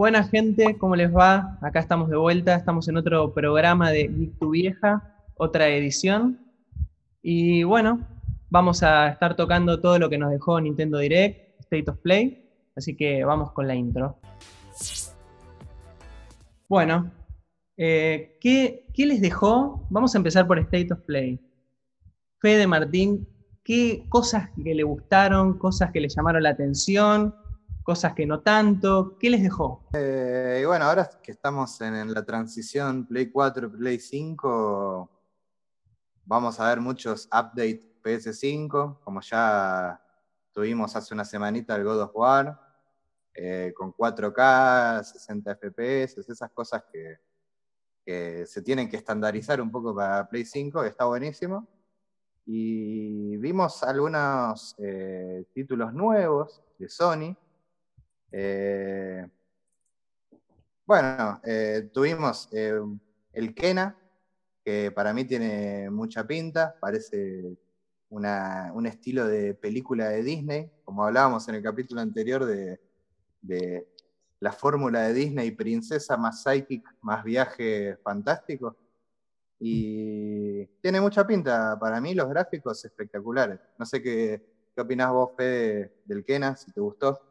Buena gente, ¿cómo les va? Acá estamos de vuelta, estamos en otro programa de Geek Tu Vieja, otra edición. Y bueno, vamos a estar tocando todo lo que nos dejó Nintendo Direct, State of Play, así que vamos con la intro. Bueno, eh, ¿qué, ¿qué les dejó? Vamos a empezar por State of Play. Fede Martín, ¿qué cosas que le gustaron, cosas que le llamaron la atención? Cosas que no tanto. ¿Qué les dejó? Eh, y bueno, ahora que estamos en, la transición Play 4 Play 5, vamos a ver muchos updates PS5, como ya tuvimos hace una semanita el God of War, eh, con 4K, 60 FPS, esas cosas que, se tienen que estandarizar un poco para Play 5, que está buenísimo. Y vimos algunos eh, títulos nuevos de Sony, eh, bueno, eh, tuvimos eh, el Kena, que para mí tiene mucha pinta, parece un estilo de película de Disney, como hablábamos en el capítulo anterior de, la fórmula de Disney, princesa más psychic, más viaje fantástico. Y tiene mucha pinta, para mí los gráficos espectaculares. No sé qué, qué opinás vos, Fede, del Kena, si te gustó.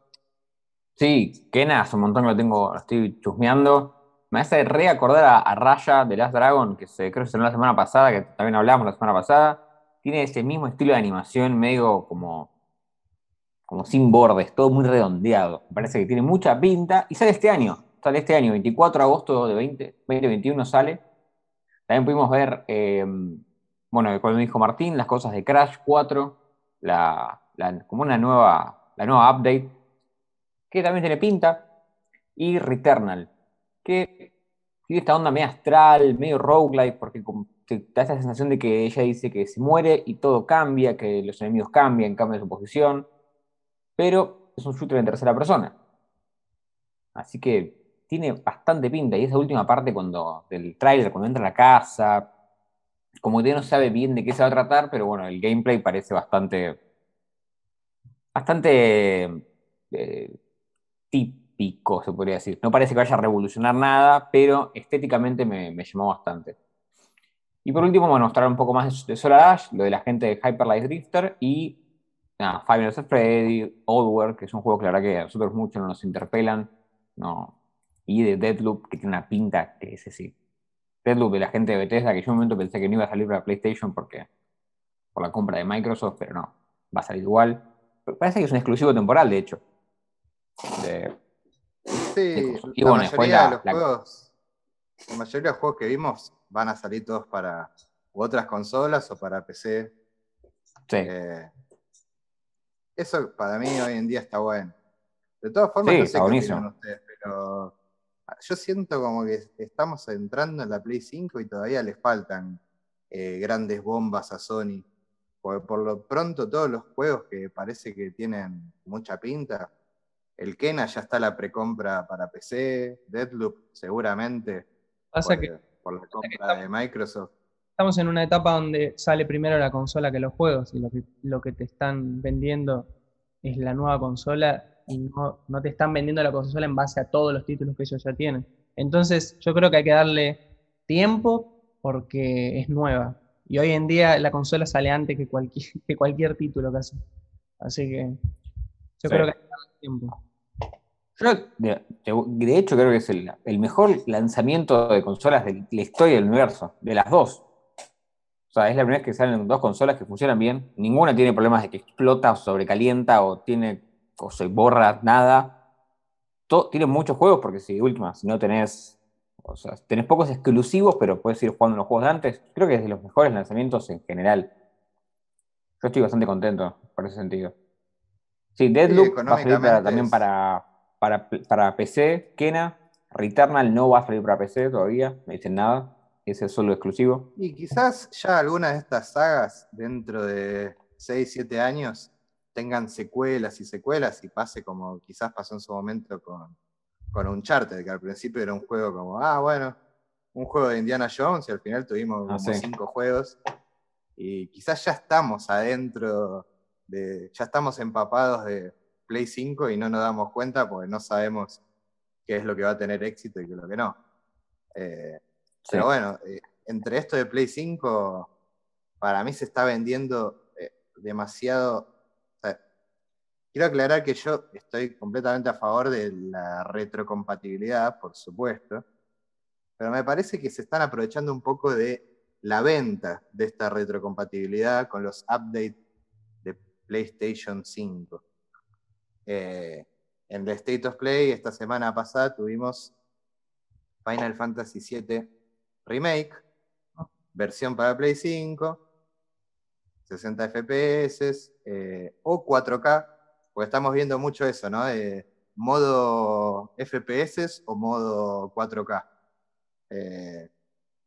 Sí, Kena hace un montón que lo tengo, lo estoy chusmeando. Me hace reacordar a, Raya de Last Dragon, que se, creo que se la semana pasada, que también hablamos la semana pasada. Tiene ese mismo estilo de animación, medio como, como sin bordes, todo muy redondeado. Me parece que tiene mucha pinta y sale este año. Sale este año, 24 de agosto de 2021 sale. También pudimos ver, eh, bueno, como dijo Martín, las cosas de Crash 4, la, como una nueva, la nueva update que también tiene pinta, y Returnal, que tiene esta onda medio astral, medio roguelike, porque te da esa sensación de que ella dice que se muere y todo cambia, que los enemigos cambian, cambian su posición, pero es un shooter en tercera persona. Así que tiene bastante pinta, y esa última parte cuando, del trailer, cuando entra a la casa, como que no sabe bien de qué se va a tratar, pero bueno, el gameplay parece bastante, bastante eh, típico, se podría decir. No parece que vaya a revolucionar nada, pero estéticamente me, llamó bastante. Y por último, bueno, mostrar un poco más de Solar Ash, lo de la gente de Hyper Light Drifter y nada, Five Nights at Freddy, Oldworld, que es un juego que que a nosotros mucho no nos interpelan, no. y de Deadloop, que tiene una pinta que ese sí. Deadloop de la gente de Bethesda, que yo en un momento pensé que no iba a salir para PlayStation porque por la compra de Microsoft, pero no, va a salir igual. parece que es un exclusivo temporal, de hecho sí, la mayoría de los juegos, la mayoría de los juegos que vimos van a salir todos para otras consolas o para PC. Eh, eso para mí hoy en día está bueno. De todas formas, no sé qué ustedes, pero yo siento como que estamos entrando en la Play 5 y todavía les faltan eh, grandes bombas a Sony. Porque por lo pronto todos los juegos que parece que tienen mucha pinta, el Kena ya está la precompra para PC, Deadloop seguramente. Pasa por, que, por la compra de Microsoft. Estamos en una etapa donde sale primero la consola que los juegos y lo que, te están vendiendo es la nueva consola y no, no, te están vendiendo la consola en base a todos los títulos que ellos ya tienen. Entonces yo creo que hay que darle tiempo porque es nueva. Y hoy en día la consola sale antes que cualquier, que cualquier título casi. Así que yo creo que hay que darle tiempo. Yo, de, hecho, creo que es el, mejor lanzamiento de consolas de la historia del universo, de las dos. O sea, es la primera vez que salen dos consolas que funcionan bien. Ninguna tiene problemas de que explota o sobrecalienta o tiene o se borra nada. Todo, tiene muchos juegos porque si última, si no tenés, o sea, tenés pocos exclusivos, pero puedes ir jugando los juegos de antes. Creo que es de los mejores lanzamientos en general. Yo estoy bastante contento por ese sentido. Sí, Deadloop va a salir también para, para, PC, Kena, Returnal no va a salir para PC todavía, no dicen nada, ese es solo exclusivo. Y quizás ya algunas de estas sagas dentro de 6, 7 años tengan secuelas y secuelas y pase como quizás pasó en su momento con, con Uncharted, que al principio era un juego como, ah, bueno, un juego de Indiana Jones y al final tuvimos ah, como cinco juegos y quizás ya estamos adentro de, ya estamos empapados de, Play 5 y no nos damos cuenta porque no sabemos qué es lo que va a tener éxito y qué es lo que no. Eh, pero bueno, eh, entre esto de Play 5, para mí se está vendiendo eh, demasiado. quiero aclarar que yo estoy completamente a favor de la retrocompatibilidad, por supuesto, pero me parece que se están aprovechando un poco de la venta de esta retrocompatibilidad con los updates de PlayStation 5. En el State of Play esta semana pasada tuvimos Final Fantasy VII Remake, versión para Play 5, 60 FPS o 4K, porque estamos viendo mucho eso, ¿no? modo FPS o modo 4K. Eh,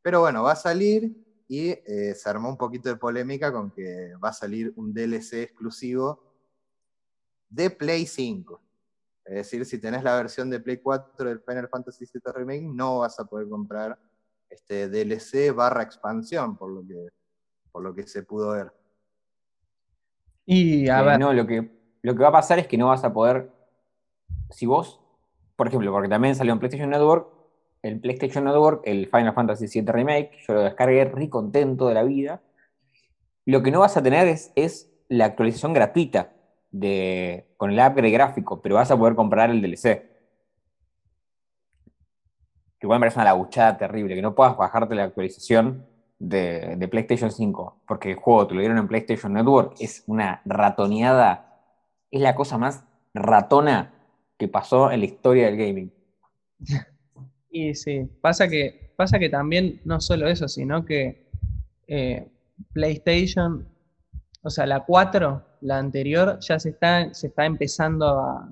pero bueno, va a salir y eh, se armó un poquito de polémica con que va a salir un DLC exclusivo de Play 5. Es decir, si tenés la versión de Play 4 del Final Fantasy VII Remake, no vas a poder comprar este DLC barra expansión, por lo que, por lo que se pudo ver. Y a eh, ver. No, lo que, lo que va a pasar es que no vas a poder. Si vos, por ejemplo, porque también salió en PlayStation Network, el PlayStation Network, el Final Fantasy VII Remake, yo lo descargué re contento de la vida. Lo que no vas a tener es, es la actualización gratuita de, con el upgrade gráfico, pero vas a poder comprar el DLC. Que igual me parece una labuchada terrible, que no puedas bajarte la actualización de, PlayStation 5, porque el juego te lo dieron en PlayStation Network, es una ratoneada, es la cosa más ratona que pasó en la historia del gaming. Y sí, pasa que, pasa que también no solo eso, sino que eh, PlayStation, o sea, la 4 la anterior, ya se está, se está empezando a,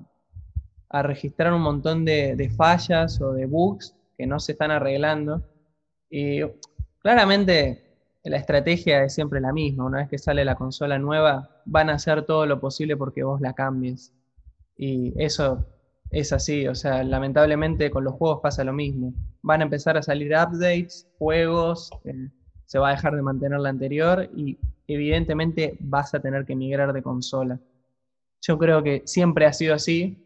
registrar un montón de, fallas o de bugs que no se están arreglando. Y claramente la estrategia es siempre la misma. Una vez que sale la consola nueva, van a hacer todo lo posible porque vos la cambies. Y eso es así, o sea, lamentablemente con los juegos pasa lo mismo. Van a empezar a salir updates, juegos, eh, se va a dejar de mantener la anterior y evidentemente vas a tener que migrar de consola. Yo creo que siempre ha sido así.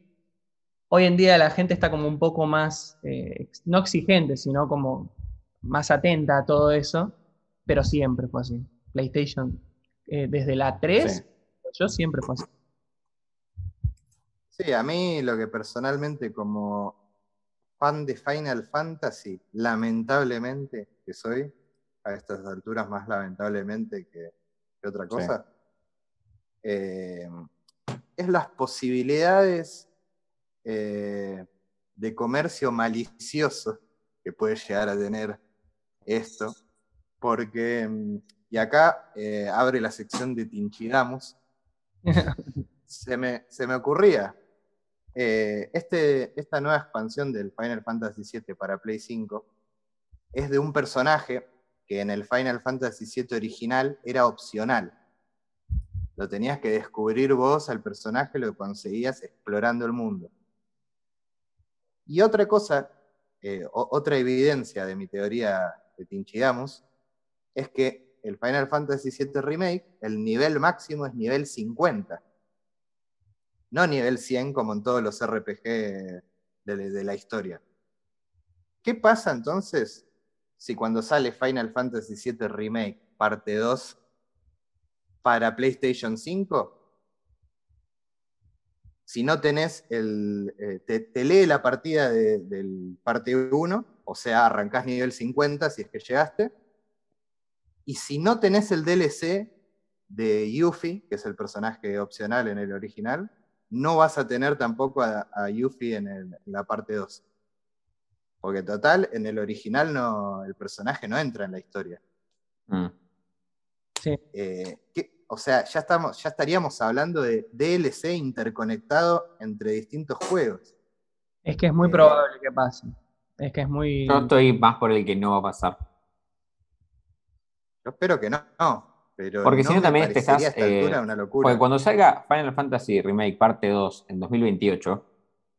Hoy en día la gente está como un poco más, eh, no exigente, sino como más atenta a todo eso, pero siempre fue así. PlayStation, eh, desde la 3, yo siempre fue así. Sí, a mí lo que personalmente como fan de Final Fantasy, lamentablemente que soy, a estas alturas más lamentablemente que, otra cosa, eh, es las posibilidades eh, de comercio malicioso que puede llegar a tener esto, porque, mm, y acá eh, abre la sección de Tinchidamos, se me, se me ocurría, este, esta nueva expansión del Final Fantasy VII para Play 5 es de un personaje que en el Final Fantasy VII original era opcional. Lo tenías que descubrir vos al personaje, lo conseguías explorando el mundo. Y otra cosa, eh, otra evidencia de mi teoría de Tinchidamos, es que el Final Fantasy VII Remake, el nivel máximo es nivel 50. No nivel 100 como en todos los RPG de la historia. ¿Qué pasa entonces si cuando sale Final Fantasy VII Remake parte 2 para PlayStation 5, si no tenés el. Eh, te, lee la partida del parte 1, o sea, arrancás nivel 50 si es que llegaste. Y si no tenés el DLC de Yuffie, que es el personaje opcional en el original, no vas a tener tampoco a, Yuffie en, la parte 2. Porque total, en el original no, el personaje no entra en la historia. Mm. Sí. Eh, o sea, ya, estamos, ya estaríamos hablando de DLC interconectado entre distintos juegos. Es que es muy eh, probable que pase. Es que es muy. Yo estoy más por el que no va a pasar. Yo espero que no, Pero porque si no también estás. Eh, una locura. Porque cuando salga Final Fantasy Remake Parte 2 en 2028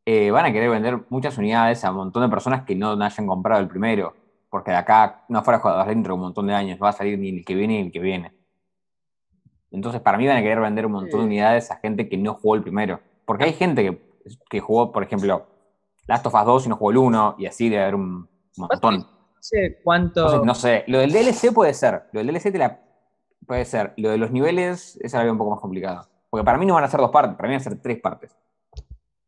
eh, van a querer vender muchas unidades a un montón de personas que no hayan comprado el primero, porque de acá no fuera jugadores dentro de un montón de años, va a salir ni el que viene ni el que viene. Entonces, para mí van a querer vender un montón de unidades a gente que no jugó el primero. Porque hay gente que, jugó, por ejemplo, Last of Us 2 y no jugó el 1, y así debe haber un montón. No sé cuánto. No sé, lo del DLC puede ser. Lo del DLC te la... puede ser. Lo de los niveles es algo un poco más complicado. Porque para mí no van a ser dos partes, para mí van a ser tres partes.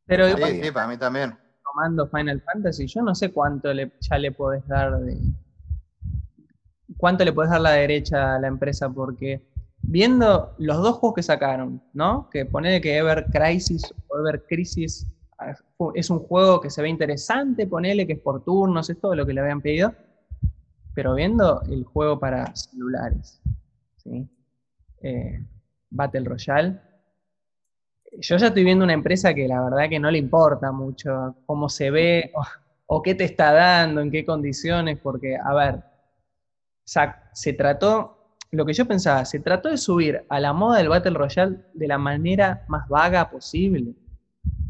Pero sí, sí, para mí también. Tomando Final Fantasy, yo no sé cuánto le, ya le podés dar de. ¿Cuánto le podés dar la derecha a la empresa? Porque viendo los dos juegos que sacaron, ¿no? Que pone que Ever Crisis o Ever Crisis ah, es un juego que se ve interesante, ponele que es por turnos, es todo lo que le habían pedido. Pero viendo el juego para celulares, ¿sí? Eh, Battle Royale, yo ya estoy viendo una empresa que la verdad que no le importa mucho cómo se ve o, qué te está dando, en qué condiciones, porque, a ver, se trató, lo que yo pensaba, se trató de subir a la moda del Battle Royale de la manera más vaga posible.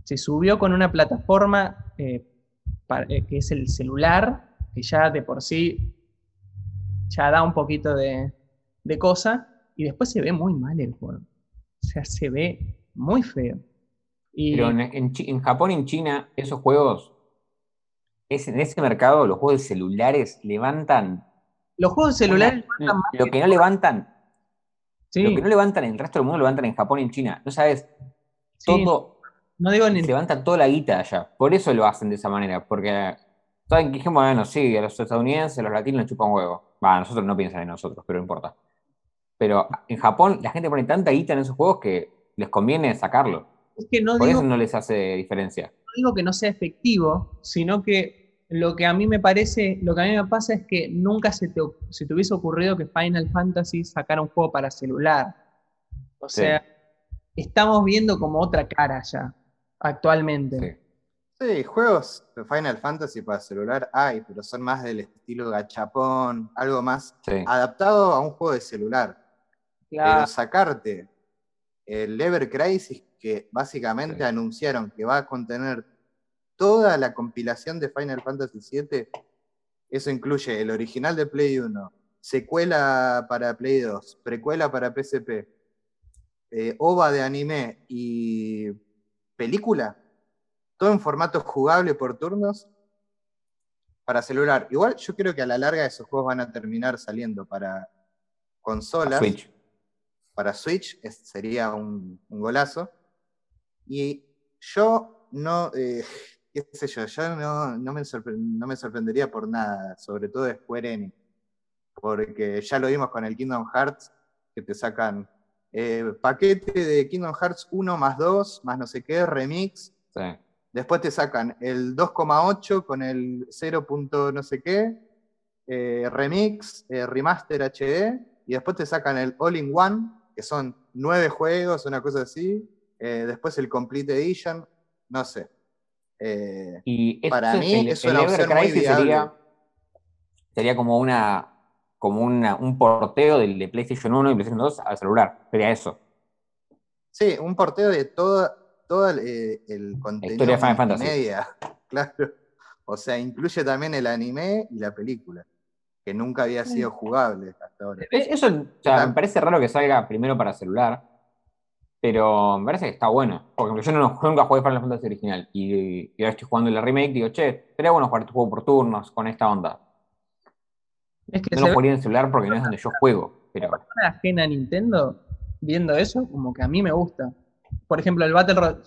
Se subió con una plataforma eh, eh, que es el celular, que ya de por sí ya da un poquito de, de cosa, y después se ve muy mal el juego. O sea, se ve muy feo. Pero en, Japón y en China, esos juegos, es, en ese mercado, los juegos de celulares levantan. Los juegos de celulares levantan Lo que no levantan. Lo que no levantan en el resto del mundo, levantan en Japón y en China. No sabes, todo. No digo ni... Levantan toda la guita allá. Por eso lo hacen de esa manera. Porque saben que bueno, sí, a los estadounidenses, a los latinos les chupan huevo. Va, nosotros no piensan en nosotros, pero no importa. Pero en Japón la gente pone tanta guita en esos juegos que les conviene sacarlo. Es que no Por eso no les hace diferencia. No digo que no sea efectivo, sino que lo que a mí me parece, lo que a mí me pasa es que nunca se te, se te hubiese ocurrido que Final Fantasy sacara un juego para celular. O sea, estamos viendo como otra cara ya, actualmente. Sí. juegos de Final Fantasy para celular hay, pero son más del estilo gachapón, algo más adaptado a un juego de celular. Pero sacarte el Ever Crisis, que básicamente anunciaron que va a contener toda la compilación de Final Fantasy VII. Eso incluye el original de Play 1, secuela para Play 2, precuela para PSP, eh, OVA de anime y película. Todo en formato jugable por turnos para celular. Igual yo creo que a la larga esos juegos van a terminar saliendo para consolas para Switch sería un, golazo. Y yo no, eh, qué sé yo, yo no, me sorprendería por nada, sobre todo de Square Enix, porque ya lo vimos con el Kingdom Hearts, que te sacan eh, paquete de Kingdom Hearts 1 más 2, más no sé qué, remix. Después te sacan el 2,8 con el 0. no sé qué, eh, remix, remaster HD, y después te sacan el all-in-one que son nueve juegos, una cosa así. Eh, después el Complete Edition, no sé. Eh, y para mí es una opción muy Sería, sería como una como un porteo del de PlayStation 1 y PlayStation 2 al celular. Sería eso. Sí, un porteo de todo, todo el, eh, el contenido de Final Fantasy. media. Claro. O sea, incluye también el anime y la película que nunca había sido jugable hasta ahora. Eso me parece raro que salga primero para celular, pero me parece que está bueno. Por ejemplo, yo no, nunca jugué Final Fantasy original y, ahora estoy jugando la remake digo, che, sería bueno jugar tu juego por turnos con esta onda. Es que no lo jugaría en celular porque no es donde yo juego. Pero... La ajena a Nintendo, viendo eso, como que a mí me gusta. Por ejemplo, el Battle Royale.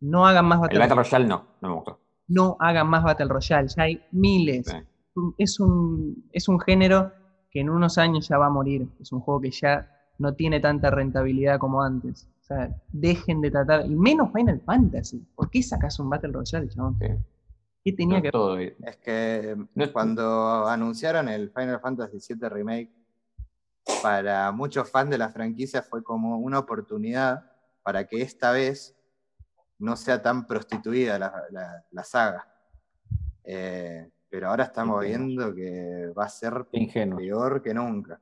No hagan más Battle Royale. El Battle Royale no, no me gustó. No hagan más Battle Royale, ya hay miles es un, es un género que en unos años ya va a morir. Es un juego que ya no tiene tanta rentabilidad como antes. O sea, dejen de tratar, y menos Final Fantasy. ¿Por qué sacas un Battle Royale, chabón? ¿Qué tenía que todo Es que cuando anunciaron el Final Fantasy VII Remake, para muchos fans de la franquicia fue como una oportunidad para que esta vez no sea tan prostituida la, la, saga. Eh, pero ahora estamos viendo que va a ser peor que nunca.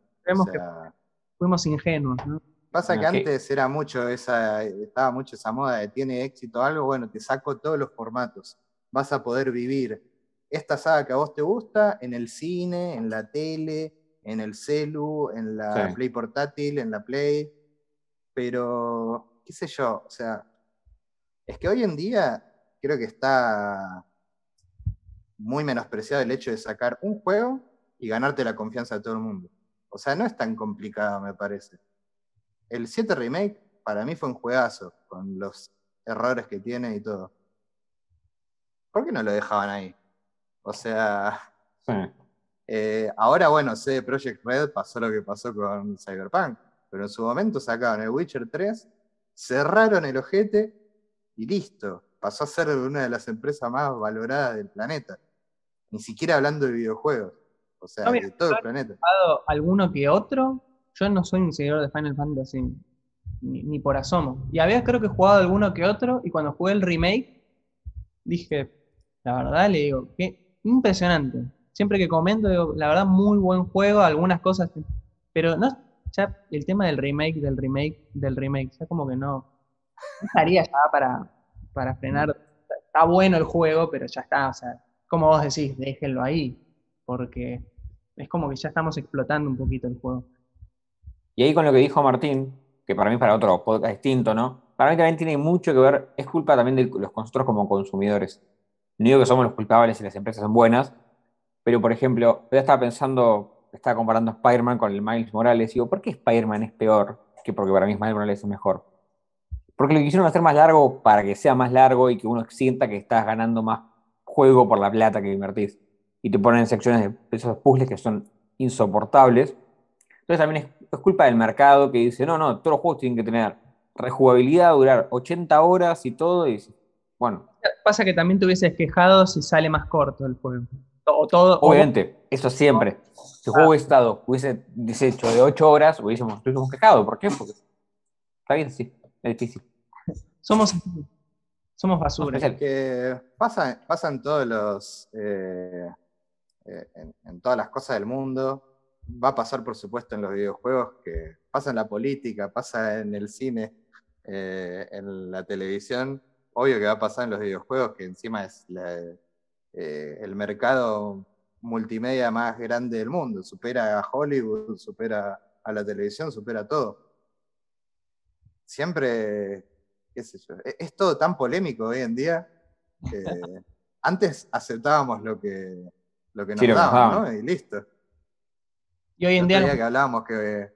fuimos ingenuos, ¿no? Pasa que antes era mucho esa, estaba mucho esa moda de tiene éxito algo, bueno, te saco todos los formatos. Vas a poder vivir esta saga que a vos te gusta en el cine, en la tele, en el celu, en la Play portátil, en la Play. Pero, qué sé yo, o sea, es que hoy en día creo que está muy menospreciado el hecho de sacar un juego y ganarte la confianza de todo el mundo. O sea, no es tan complicado, me parece. El 7 Remake para mí fue un juegazo, con los errores que tiene y todo. ¿Por qué no lo dejaban ahí? O sea, eh, ahora bueno, sé Project Red pasó lo que pasó con Cyberpunk, pero en su momento sacaron el Witcher 3, cerraron el ojete y listo. Pasó a ser una de las empresas más valoradas del planeta. Ni siquiera hablando de videojuegos. O sea, de todo el planeta. alguno que otro? Yo no soy un seguidor de Final Fantasy ni, por asomo. Y había creo que jugado alguno que otro y cuando jugué el remake dije, la verdad le digo, qué impresionante. Siempre que comento digo, la verdad muy buen juego, algunas cosas, pero no, ya el tema del remake, del remake, del remake, ya como que no, estaría ya para, para frenar. Está bueno el juego, pero ya está, o sea, como vos decís, déjenlo ahí, porque es como que ya estamos explotando un poquito el juego. Y ahí con lo que dijo Martín, que para mí es para otro podcast distinto, ¿no? Para mí también tiene mucho que ver, es culpa también de los nosotros como consumidores. No digo que somos los culpables y las empresas son buenas, pero por ejemplo, yo estaba pensando, estaba comparando Spider-Man con el Miles Morales, y digo, ¿por qué Spider-Man es peor que porque para mí Miles Morales es mejor? Porque lo quisieron hacer más largo para que sea más largo y que uno sienta que estás ganando más juego por la plata que invertís. Y te ponen secciones de esos puzzles que son insoportables. Entonces también es, culpa del mercado que dice, no, no, todos los juegos tienen que tener rejugabilidad, durar 80 horas y todo. Y bueno. Pasa que también te hubieses quejado si sale más corto el juego. O todo, Obviamente, eso siempre. Si el juego hubiese estado, hubiese hecho de 8 horas, hubiésemos, hubiésemos quejado. ¿Por qué? Porque está bien, sí, es difícil. Somos, somos basura. que pasa, en todos los. Eh, eh, en, todas las cosas del mundo. Va a pasar, por supuesto, en los videojuegos, que pasa en la política, pasa en el cine, eh, en la televisión. Obvio que va a pasar en los videojuegos, que encima es el mercado multimedia más grande del mundo. Supera a Hollywood, supera a la televisión, supera todo. Siempre qué sé yo, e-, es, todo tan polémico hoy en día. que antes aceptábamos lo que, lo que nos daban, ¿no? Y listo. Y hoy en día. que hablábamos que.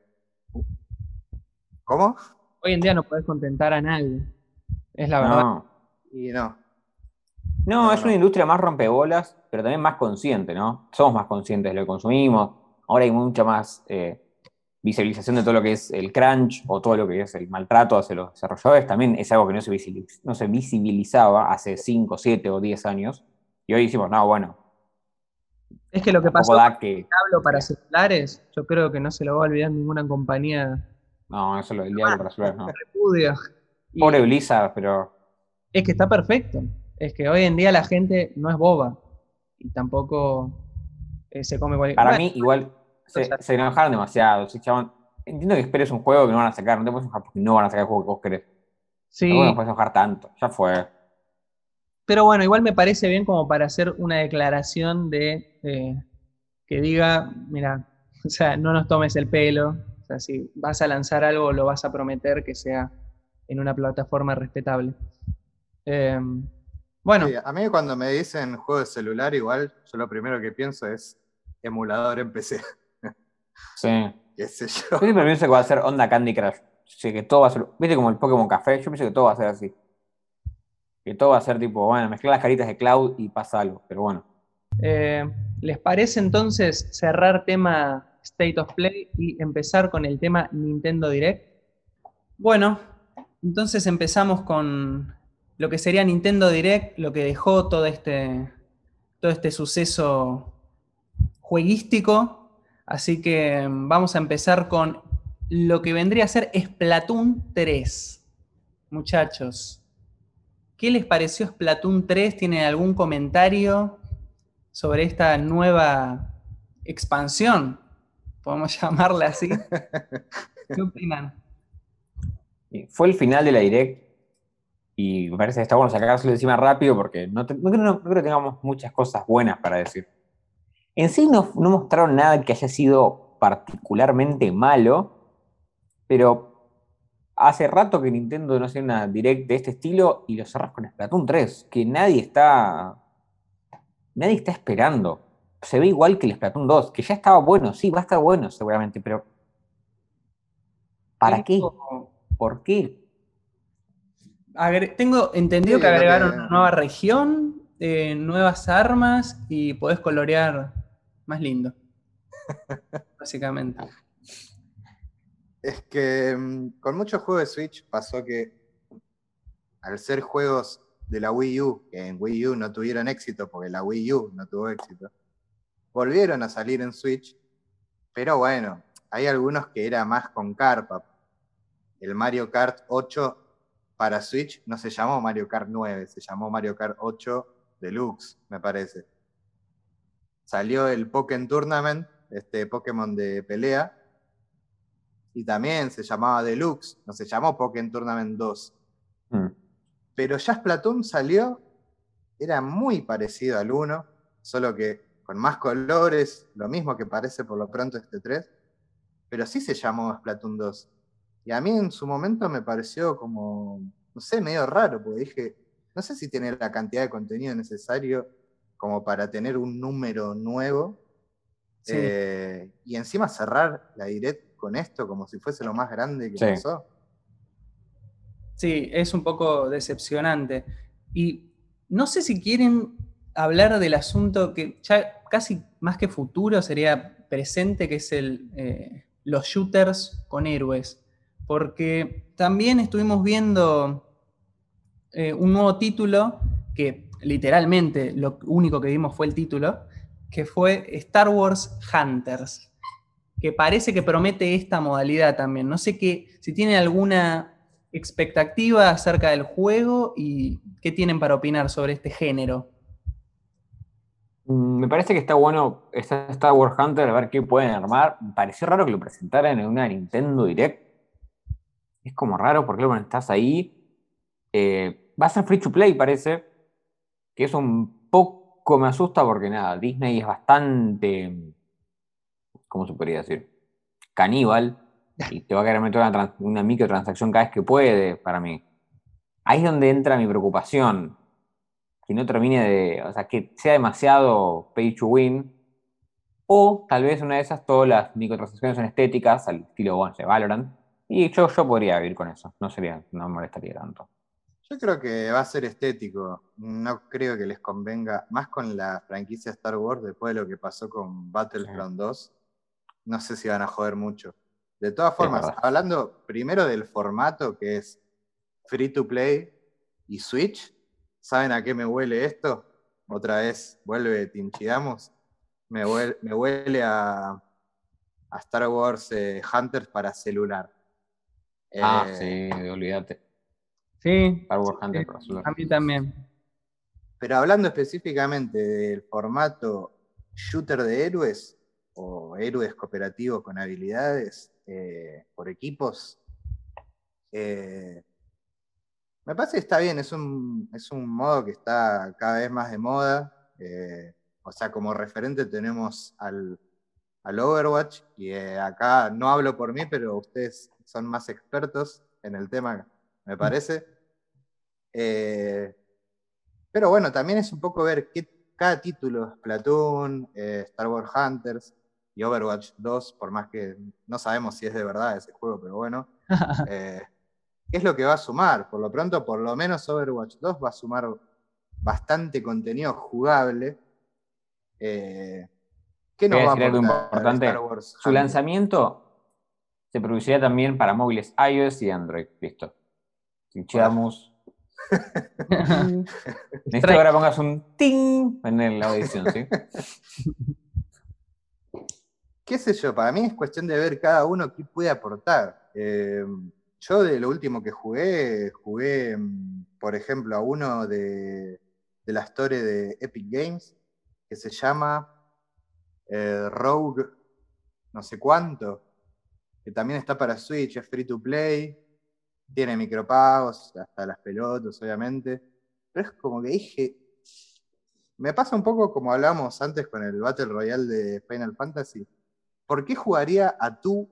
¿Cómo? Hoy en día no puedes contentar a nadie. Es la verdad. Y no. No, es una industria más rompebolas, pero también más consciente, ¿no? Somos más conscientes de lo que consumimos. Ahora hay mucha más eh, visibilización de todo lo que es el crunch o todo lo que es el maltrato hacia los desarrolladores también es algo que no se, no se visibilizaba hace 5, 7 o 10 años. Y hoy decimos, no, bueno. Es que lo que pasó con que... hablo para celulares, yo creo que no se lo va a olvidar ninguna compañía. No, eso lo del diablo para celulares, no. Pobre Blizzard, pero. Es que está perfecto. Es que hoy en día la gente no es boba. Y tampoco eh, se come cualquier Para mí, igual, se, enojaron demasiado. entiendo que esperes un juego que no van a sacar, no te puedes enojar porque no van a sacar el juego que vos querés. Sí. No, puedes enojar tanto, ya fue. Pero bueno, igual me parece bien como para hacer una declaración de eh, que diga, mira, o sea, no nos tomes el pelo. O sea, si vas a lanzar algo, lo vas a prometer que sea en una plataforma respetable. Em, bueno. a mí cuando me dicen juego de celular, igual, yo lo primero que pienso es emulador en PC. Sí. ¿Qué sé yo? Yo siempre pienso que va a ser onda Candy Crush. Sí, que todo va a ser. ¿Viste como el Pokémon Café? Yo pienso que todo va a ser así. Que todo va a ser tipo, bueno, mezclar las caritas de Cloud y pasa algo, pero bueno. Eh, ¿Les parece entonces cerrar tema State of Play y empezar con el tema Nintendo Direct? Bueno, entonces empezamos con lo que sería Nintendo Direct, lo que dejó todo este, todo este suceso jueguístico Así que mm, vamos a empezar con lo que vendría a ser Splatoon 3. Muchachos, ¿qué les pareció Splatoon 3? ¿Tienen algún comentario sobre esta nueva expansión? Podemos llamarla así. ¿Qué opinan? Fue el final de la Direct y me parece que está bueno sacárselo encima rápido porque no, no creo que tengamos muchas cosas buenas para decir. En sí no, mostraron nada que haya sido particularmente malo, pero hace rato que Nintendo no hace una direct de este estilo y lo cerras con Splatoon 3, que nadie está. Nadie está esperando. Se ve igual que el Splatoon 2, que ya estaba bueno, sí, va a estar bueno seguramente, pero. ¿Para qué? ¿Por qué? tengo entendido que agregaron una nueva región, eh, nuevas armas y podés colorear más lindo. básicamente. Es que mm, con muchos juegos de Switch pasó que al ser juegos de la Wii U, que en Wii U no tuvieron éxito porque la Wii U no tuvo éxito, volvieron a salir en Switch, pero bueno, hay algunos que era más con carpa. El Mario Kart 8 para Switch no se llamó Mario Kart 9, se llamó Mario Kart 8 Deluxe, me parece. Salió el Pokémon Tournament, este Pokémon de pelea, y también se llamaba Deluxe, no se llamó Pokémon Tournament 2. Mm. Pero ya Splatoon salió, era muy parecido al 1, solo que con más colores, lo mismo que parece por lo pronto este 3, pero sí se llamó Splatoon 2. Y a mí en su momento me pareció como, no sé, medio raro, porque dije, no sé si tiene la cantidad de contenido necesario como para tener un número nuevo. Eh, y encima cerrar la direct con esto como si fuese lo más grande que pasó. Sí, es un poco decepcionante. Y no sé si quieren hablar del asunto que ya casi más que futuro sería presente, que es el, eh, los shooters con héroes porque también estuvimos viendo eh, un nuevo título que literalmente lo único que vimos fue el título, que fue Star Wars Hunters, que parece que promete esta modalidad también. No sé qué, si tienen alguna expectativa acerca del juego y qué tienen para opinar sobre este género. Mm, me parece que está bueno Star Wars Hunter, a ver qué pueden armar. Me pareció raro que lo presentaran en una Nintendo Direct es como raro porque bueno, estás ahí. Eh, va a ser free to play, parece. Que es un poco me asusta porque nada, Disney es bastante. ¿Cómo se podría decir? Caníbal. Y te va a querer meter una, una microtransacción cada vez que puede, para mí. Ahí es donde entra mi preocupación. Que no termine de. O sea, que sea demasiado pay to win. O tal vez una de esas, todas las microtransacciones son estéticas, al estilo bueno, de Valorant y yo, yo podría vivir con eso, no sería, no me molestaría tanto. Yo creo que va a ser estético. No creo que les convenga, más con la franquicia Star Wars, después de lo que pasó con Battlefront 2. No sé si van a joder mucho. De todas formas, hablando primero del formato que es free to play y Switch, ¿saben a qué me huele esto? Otra vez vuelve Tinchidamos. Me huele, me huele a, Star Wars eh, Hunters para celular ah, eh, sí, olvídate. Sí. a mí también. Pero hablando específicamente del formato shooter de héroes o héroes cooperativos con habilidades eh, por equipos, eh, me parece que está bien, es un, es un modo que está cada vez más de moda. o sea, como referente tenemos al, al Overwatch, y acá no hablo por mí, pero ustedes son más expertos en el tema, me mm. parece. Eh, pero bueno, también es un poco ver qué, cada título, Splatoon, eh, Star Wars Hunters y Overwatch 2, por más que no sabemos si es de verdad ese juego, pero bueno, eh, ¿qué es lo que va a sumar? Por lo pronto, por lo menos Overwatch 2 va a sumar bastante contenido jugable. ¿Qué nos va a algo importante. Su lanzamiento se produciría también para móviles iOS y Android. Listo. Pinchamos. Necesito que ahora pongas un ting en la audición, ¿sí? qué sé yo, para mí es cuestión de ver cada uno qué puede aportar. Eh, yo de lo último que jugué, jugué, por ejemplo, a uno de, de la historia de Epic Games, que se llama eh, Rogue no sé cuánto, que también está para Switch, es free to play, tiene micropagos, hasta las pelotas, obviamente. Pero es como que dije, me pasa un poco como hablamos antes con el Battle Royale de Final Fantasy. ¿Por qué jugaría a tu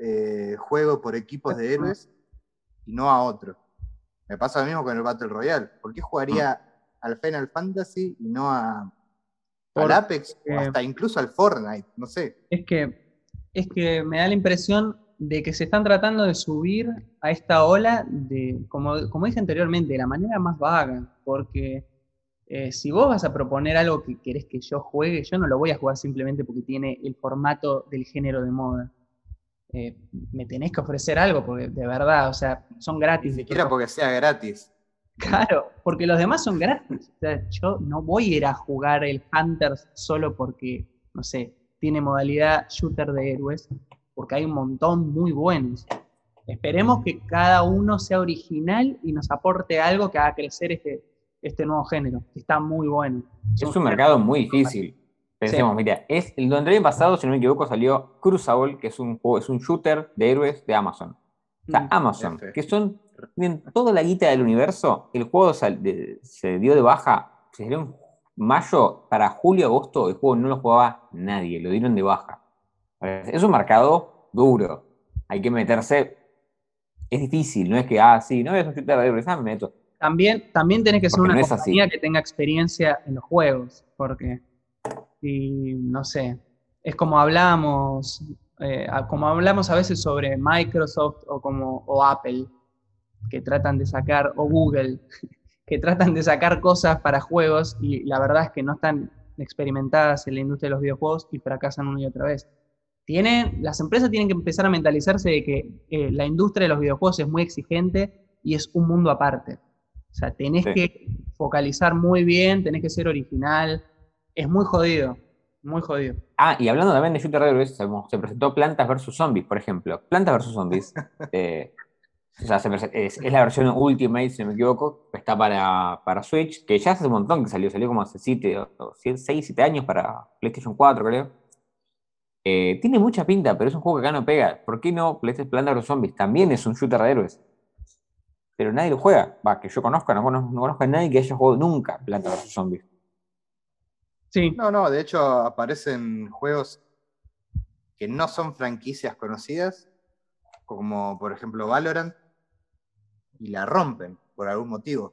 eh, juego por equipos de héroes y no a otro. Me pasa lo mismo con el Battle Royale. ¿Por qué jugaría al Final Fantasy y no a, al Apex o hasta incluso al Fortnite? No sé. Es que, es que me da la impresión de que se están tratando de subir a esta ola de, como, como dije anteriormente, de la manera más vaga, porque eh, si vos vas a proponer algo que querés que yo juegue, yo no lo voy a jugar simplemente porque tiene el formato del género de moda. Eh, me tenés que ofrecer algo, porque de verdad, o sea, son gratis. Ni siquiera porque sea gratis. Claro, porque los demás son gratis. O sea, yo no voy a ir a jugar el Hunters solo porque, no sé, tiene modalidad shooter de héroes, porque hay un montón muy buenos. Esperemos que cada uno sea original y nos aporte algo que haga crecer este, este nuevo género, que está muy bueno. Es un, mercado muy difícil. Pensemos, mira, es, el año pasado, si no me equivoco, salió Crucible, que es un juego, es un shooter de héroes de Amazon. O sea, mm. Amazon, que son, tienen toda la guita del universo, el juego se dio de baja, se dio en mayo, para julio, agosto, el juego no lo jugaba nadie, lo dieron de baja. Es un mercado duro, hay que meterse, es difícil, no es que, ah, sí, no de héroes, ah, me meto. También, también tenés que ser una compañía que tenga experiencia en los juegos, porque y no sé, es como hablamos, eh, como hablamos a veces sobre Microsoft o, como, o Apple, que tratan de sacar, o Google, que tratan de sacar cosas para juegos y la verdad es que no están experimentadas en la industria de los videojuegos y fracasan una y otra vez. Tienen, las empresas tienen que empezar a mentalizarse de que eh, la industria de los videojuegos es muy exigente y es un mundo aparte. O sea, tenés que focalizar muy bien, tenés que ser original, es muy jodido, muy jodido. Ah, y hablando también de Shooter Red se presentó Plantas vs. Zombies, por ejemplo. Plantas vs. Zombies. Eh, o sea, es, la versión Ultimate, si no me equivoco, está para, para, Switch, que ya hace un montón que salió, salió como hace 7, 6, 7 años para PlayStation 4, creo. Eh, tiene mucha pinta, pero es un juego que acá no pega. ¿Por qué no PlayStation Plantas vs. Zombies? También es un shooter de héroes. Pero nadie lo juega. Va, que yo conozca, no, conozco, no conozco a nadie que haya jugado nunca Plantas vs. Zombies. No, no, de hecho aparecen juegos que no son franquicias conocidas, como por ejemplo Valorant, y la rompen por algún motivo.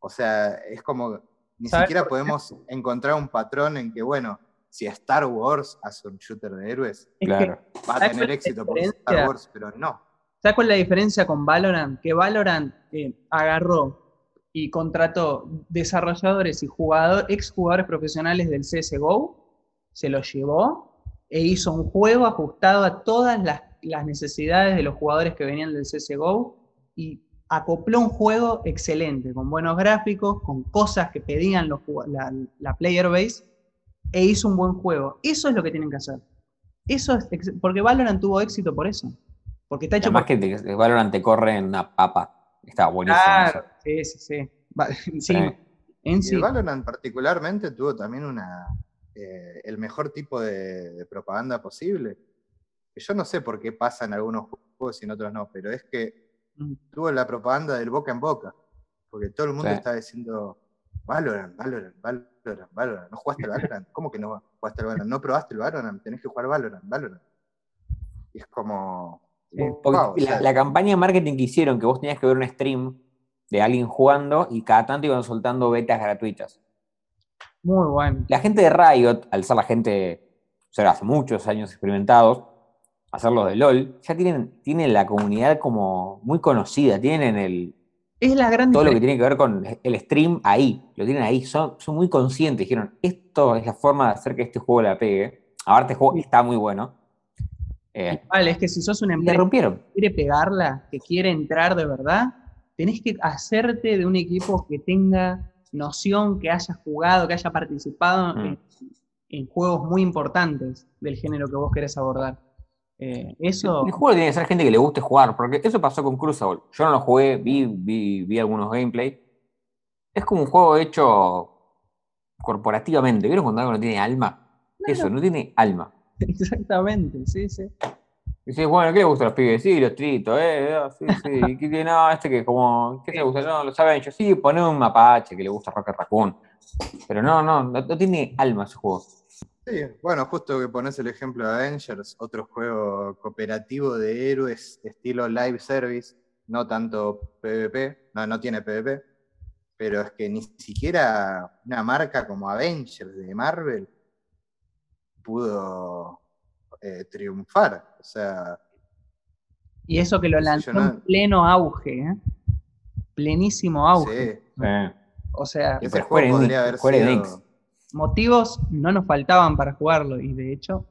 O sea, es como, ni siquiera podemos encontrar un patrón en que, bueno, si Star Wars hace un shooter de héroes, claro. va a tener éxito por Star Wars, pero no. ¿Sabes cuál es la diferencia con Valorant? Que Valorant eh, agarró y contrató desarrolladores y jugador, exjugadores profesionales del CSGO, se los llevó e hizo un juego ajustado a todas las, necesidades de los jugadores que venían del CSGO y acopló un juego excelente, con buenos gráficos, con cosas que pedían los, la, player base, e hizo un buen juego. Eso es lo que tienen que hacer. Eso es, porque Valorant tuvo éxito por eso. Porque está hecho Además que Valorant te corre en una papa. Está buenísimo. Claro, sí, sí, sí. sí. Valorant particularmente tuvo también una, eh, el mejor tipo de, propaganda posible. yo no sé por qué pasa en algunos juegos y en otros no, pero es que mm. tuvo la propaganda del boca en boca. Porque todo el mundo está diciendo Valorant, Valorant, Valorant, Valorant. ¿No jugaste Valorant? ¿Cómo que no jugaste el Valorant? ¿No probaste el Valorant? Tenés que jugar Valorant, Valorant. Y es como la, campaña de marketing que hicieron, que vos tenías que ver un stream de alguien jugando y cada tanto iban soltando betas gratuitas. Muy bueno. La gente de Riot, al ser la gente, o sea, hace muchos años experimentados, hacerlo de LOL, ya tienen, tienen la comunidad como muy conocida, tienen el... Es la gran Todo lo que tiene que ver con el stream ahí, lo tienen ahí, son, son muy conscientes, dijeron, esto es la forma de hacer que este juego la pegue. Ahora este juego está muy bueno eh, vale, es que si sos una empresa que quiere pegarla, que quiere entrar de verdad, tenés que hacerte de un equipo que tenga noción, que haya jugado, que haya participado mm. en, juegos muy importantes del género que vos querés abordar. Eh, eso... El juego tiene que ser gente que le guste jugar, porque eso pasó con Crucible. Yo no lo jugué, vi, vi, algunos gameplay. Es como un juego hecho corporativamente. ¿Vieron cuando algo no tiene alma? Eso, no tiene alma. Exactamente, sí, sí. Y sí, bueno, ¿qué le gusta a los pibes? Sí, los tritos, eh, ah, sí, sí. ¿Qué, no, este que como, ¿qué le gusta? No, lo saben ellos. Sí, pone un mapache que le gusta Rocket Raccoon. Pero no, no, no, tiene alma ese juego. Sí, bueno, justo que pones el ejemplo de Avengers, otro juego cooperativo de héroes estilo live service, no tanto PvP, no, no tiene PvP, pero es que ni siquiera una marca como Avengers de Marvel pudo eh, triunfar. O sea. Y eso que lo lanzó en pleno auge, ¿eh? Plenísimo auge. Sí. O sea, ese juego podría haber sido... motivos no nos faltaban para jugarlo, y de hecho,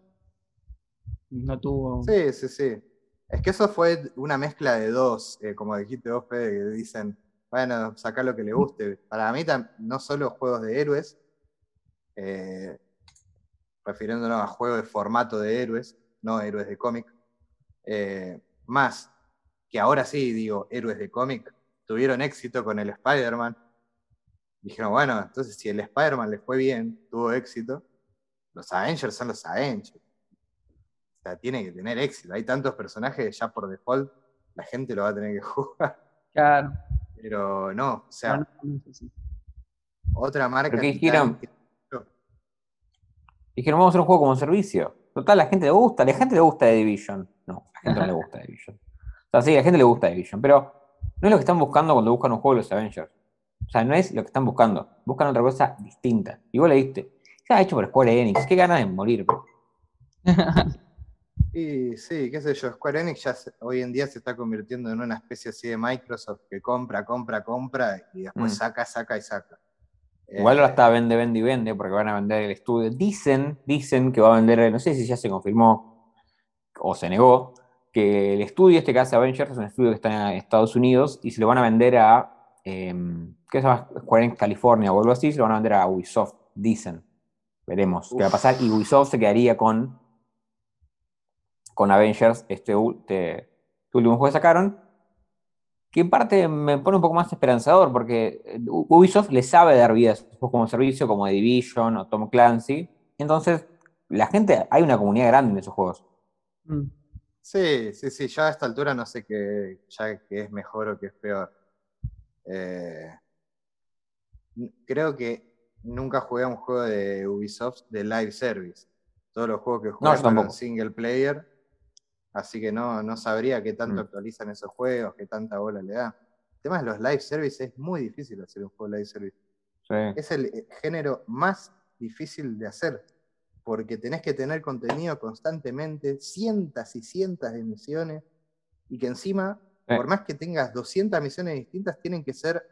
no tuvo. Sí, sí, sí. Es que eso fue una mezcla de dos, eh, como dijiste vos, Fede, que dicen, bueno, sacar lo que le guste. Para mí, no solo juegos de héroes, eh, refiriéndonos a juegos de formato de héroes, no héroes de cómic, eh, más que ahora sí, digo, héroes de cómic, tuvieron éxito con el Spider-Man. Dijeron, bueno, entonces si el Spider-Man les fue bien, tuvo éxito, los Avengers son los Avengers. O sea, tiene que tener éxito. Hay tantos personajes ya por default, la gente lo va a tener que jugar. Claro. Pero no, o sea, otra marca. ¿Qué dijeron, dijeron, vamos a hacer un juego como servicio. Total, la gente le gusta, a la gente le gusta The Division. No, a la gente no le gusta The Division. O sea, sí, a la gente le gusta The Division, pero no es lo que están buscando cuando buscan un juego de los Avengers. O sea, no es lo que están buscando. Buscan otra cosa distinta. Y vos le diste, ya hecho por Square Enix, qué ganas de morir. Y sí, qué sé yo, Square Enix ya hoy en día se está convirtiendo en una especie así de Microsoft que compra, compra, compra y después mm. saca, saca y saca. Igual ahora eh, está vende, vende y vende porque van a vender el estudio. Dicen, dicen que va a vender, no sé si ya se confirmó o se negó, que el estudio este que hace Avengers es un estudio que está en Estados Unidos y se lo van a vender a, em, ¿qué se llama? Square Enix California o algo así, se lo van a vender a Ubisoft, dicen. Veremos qué va a pasar. Y Ubisoft se quedaría con con Avengers, este, este, último juego que sacaron, que en parte me pone un poco más esperanzador, porque eh, Ubisoft le sabe dar vida a juegos como servicio, como The Division o Tom Clancy. Entonces, la gente, hay una comunidad grande en esos juegos. Mm. Sí, sí, sí, ya a esta altura no sé qué, ya qué es mejor o qué es peor. Eh, creo que nunca jugué a un juego de Ubisoft de live service. Todos los juegos que jugué son single player Así que no, no sabría qué tanto mm. actualizan esos juegos, qué tanta bola le da. El tema de los live service es muy difícil hacer un juego live service. Es el eh, género más difícil de hacer, porque tenés que tener contenido constantemente, cientos y cientos de misiones, y que encima, por más que tengas 200 misiones distintas, tienen que ser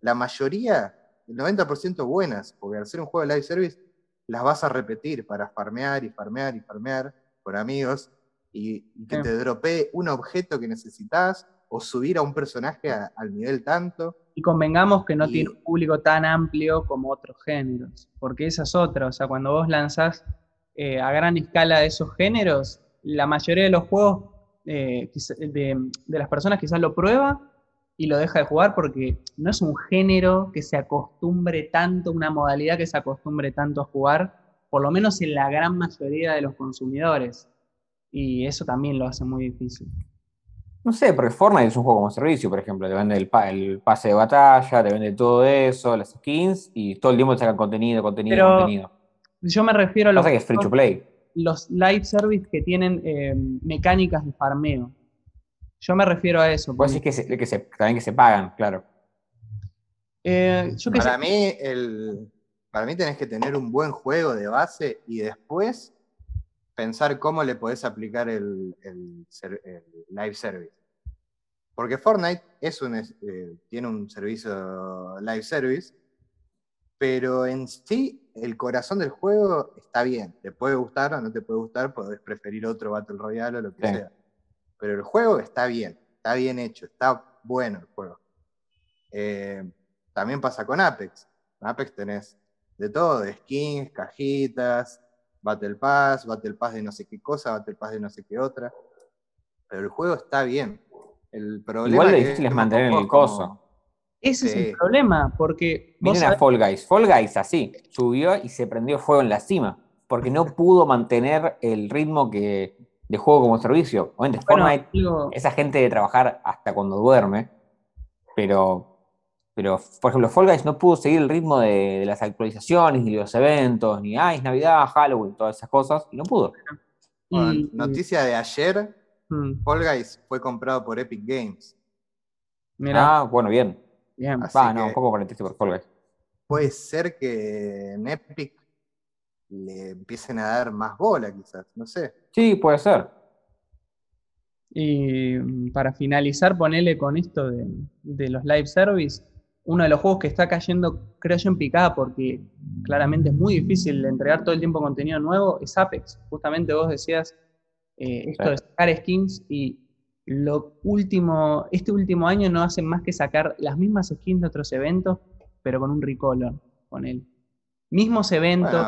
la mayoría, el 90% buenas, porque al ser un juego de live service, las vas a repetir para farmear y farmear y farmear por amigos y, que te dropee un objeto que necesitas o subir a un personaje al nivel tanto. Y convengamos que no tiene un público tan amplio como otros géneros, porque esa es otra, o sea, cuando vos lanzás eh, a gran escala esos géneros, la mayoría de los juegos eh, de, de, las personas quizás lo prueba y lo deja de jugar porque no es un género que se acostumbre tanto, una modalidad que se acostumbre tanto a jugar, por lo menos en la gran mayoría de los consumidores. Y eso también lo hace muy difícil. No sé, porque Fortnite es un juego como servicio, por ejemplo, te vende el, pase de batalla, te vende todo eso, las skins, y todo el tiempo te sacan contenido, contenido, contenido. Yo me refiero a los, que es free to play. Los live service que tienen eh, mecánicas de farmeo. Yo me refiero a eso. Pues es que, se, que se, también que se pagan, claro. Eh, para, mí, el, para mí tenés que tener un buen juego de base y después pensar cómo le podés aplicar el, live service. Porque Fortnite es un, eh, tiene un servicio live service, pero en sí el corazón del juego está bien. Te puede gustar o no te puede gustar, podés preferir otro Battle Royale o lo que sea. Pero el juego está bien, está bien hecho, está bueno el juego. Eh, también pasa con Apex. En Apex tenés de todo, de skins, cajitas, Battle Pass, Battle Pass de no sé qué cosa, Battle Pass de no sé qué otra. Pero el juego está bien. El problema Igual lo difícil es mantener el coso. Ese es el problema, porque. Miren a Fall Guys. Fall Guys así, subió y se prendió fuego en la cima. Porque no pudo mantener el ritmo que, de juego como servicio. Obviamente, Fortnite, esa gente de trabajar hasta cuando duerme. Pero pero, por ejemplo, Fall Guys no pudo seguir el ritmo de, las actualizaciones, ni los eventos, ni ah, es Navidad, Halloween, todas esas cosas, y no pudo. noticia de ayer, mm. Fall Guys fue comprado por Epic Games. Ah, bueno, bien. Bien. Va, no, un poco por Fall Puede ser que en Epic le empiecen a dar más bola, quizás, no sé. Sí, puede ser. Y mm, para finalizar, ponele con esto de, los live service, uno de los juegos que está cayendo, creo yo, en picada, porque claramente es muy difícil entregar todo el tiempo contenido nuevo, es Apex. Justamente vos decías eh, esto de sacar skins y lo último, este último año no hacen más que sacar las mismas skins de otros eventos, pero con un recolor, con él. Mismos eventos,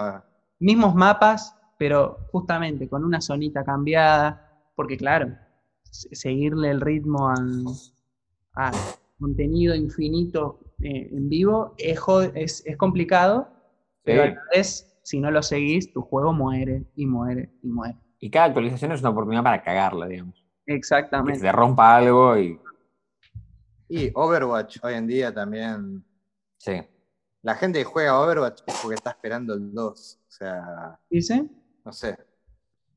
mismos mapas, pero justamente con una zonita cambiada, porque claro, seguirle el ritmo al, contenido infinito eh, en vivo es, es, complicado, pero a la vez, si no lo seguís, tu juego muere y muere y muere. Y cada actualización es una oportunidad para cagarla, digamos. Exactamente. Que se rompa algo y. Y Overwatch hoy en día también. Sí. La gente que juega Overwatch es porque está esperando el 2. O sea. ¿Dice? No sé.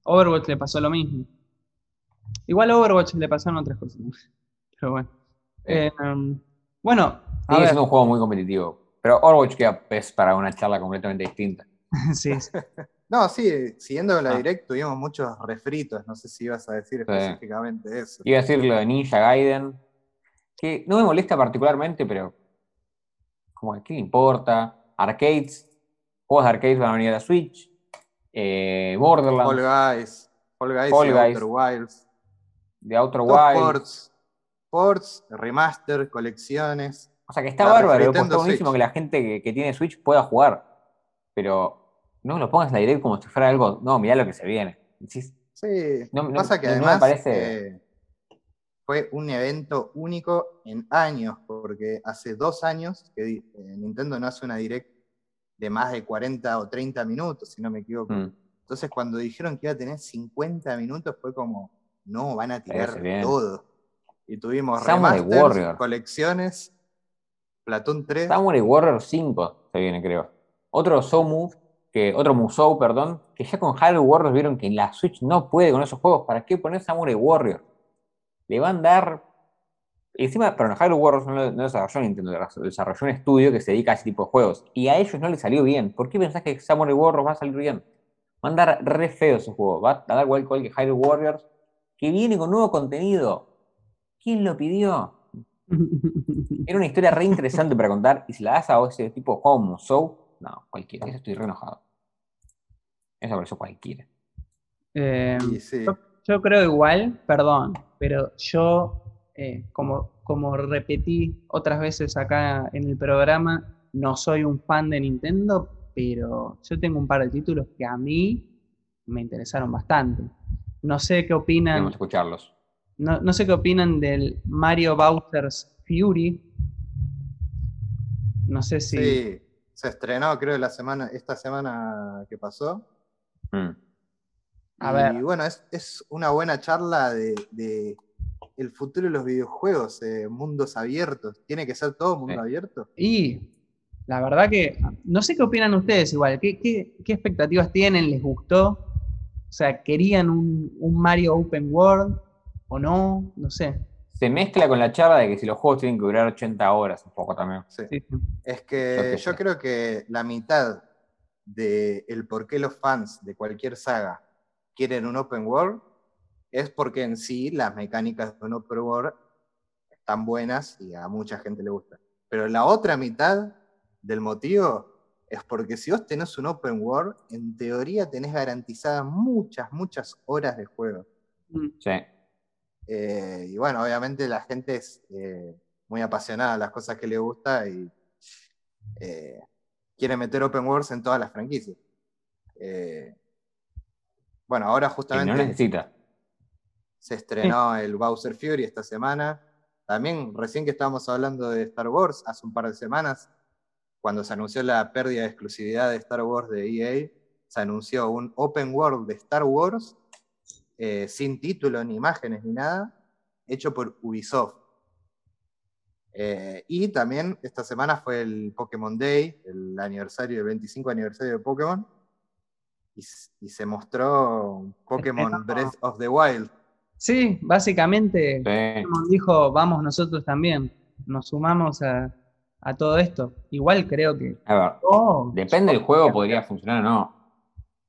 Overwatch le pasó lo mismo. Igual a Overwatch le pasaron otras cosas. Pero bueno. Eh, um, bueno. Sigue siendo un juego muy competitivo. Pero Overwatch queda es para una charla completamente distinta. sí. No, sí, siguiendo la ah. direct tuvimos muchos refritos, no sé si ibas a decir específicamente eso. Iba a decir lo de Ninja Gaiden, que no me molesta particularmente, pero como ¿qué le importa? Arcades, juegos de arcades van a venir a la Switch, eh, Borderlands. Fall Guys, Fall Guys, Fall Guys Outer Wilds. De Outer Wilds. Ports, ports, remaster, colecciones. O sea que está bárbaro, está buenísimo que la gente que, que tiene Switch pueda jugar, pero no lo pongas en la direct como si fuera algo, no, mirá lo que se viene. sí, no, pasa que además parece... Eh, fue un evento único en años, porque hace dos años que eh, Nintendo no hace una direct de más de 40 o 30 minutos, si no me equivoco. Mm. Entonces cuando dijeron que iba a tener 50 minutos fue como, no, van a tirar todo. Y tuvimos remasters, colecciones, Platoon 3. Samurai Warrior 5 se viene, creo. Otro Somu otro Musou, perdón, que ya con Hyrule Warriors vieron que la Switch no puede con esos juegos. ¿Para qué poner Samurai Warrior? Le van a dar. Encima, pero en Hyrule Warriors no, no desarrolló Nintendo, desarrolló un estudio que se dedica a ese tipo de juegos. Y a ellos no les salió bien. ¿Por qué pensás que Samurai Warriors va a salir bien? Va a andar re feo ese juego. Va a dar igual que Hyrule Warriors, que viene con nuevo contenido. ¿Quién lo pidió? Era una historia re interesante para contar. Y si la das a ese tipo de juego Musou, no, cualquiera. Eso estoy re enojado. Eso cualquiera. Eh, yo, creo igual, perdón, pero yo, eh, como, como repetí otras veces acá en el programa, no soy un fan de Nintendo, pero yo tengo un par de títulos que a mí me interesaron bastante. No sé qué opinan. Queremos escucharlos. No, no, sé qué opinan del Mario Bowser's Fury. No sé si. Sí, se estrenó, creo, la semana, esta semana que pasó. Mm. A ver. Y bueno, es, una buena charla de, el futuro de los videojuegos, eh, mundos abiertos. ¿Tiene que ser todo mundo abierto? Y la verdad que no sé qué opinan ustedes igual. ¿Qué, expectativas tienen? ¿Les gustó? O sea, ¿querían un, un Mario Open World o no? No sé se mezcla con la charla de que si los juegos tienen que durar 80 horas, un poco también. Es que yo creo que la mitad de el por qué los fans de cualquier saga quieren un open world es porque en sí las mecánicas de un open world están buenas y a mucha gente le gusta. Pero la otra mitad del motivo es porque si vos tenés un open world, en teoría tenés garantizadas muchas, muchas horas de juego. Sí. Eh, y bueno, obviamente la gente es eh, muy apasionada a las cosas que le gusta y eh, quiere meter open worlds en todas las franquicias. bueno, ahora justamente. no necesita. Se estrenó el Bowser Fury esta semana. También, recién que estábamos hablando de Star Wars, hace un par de semanas, cuando se anunció la pérdida de exclusividad de Star Wars de EA, se anunció un Open World de Star Wars eh, sin título, ni imágenes, ni nada, hecho por Ubisoft. Eh, y también esta semana fue el Pokémon Day, el aniversario, el 25 aniversario de Pokémon, y, se mostró Pokémon Breath of the Wild. Sí, básicamente Pokémon dijo, vamos nosotros también. nos sumamos a, todo esto. Igual creo que. A ver, depende del juego, podría funcionar o no.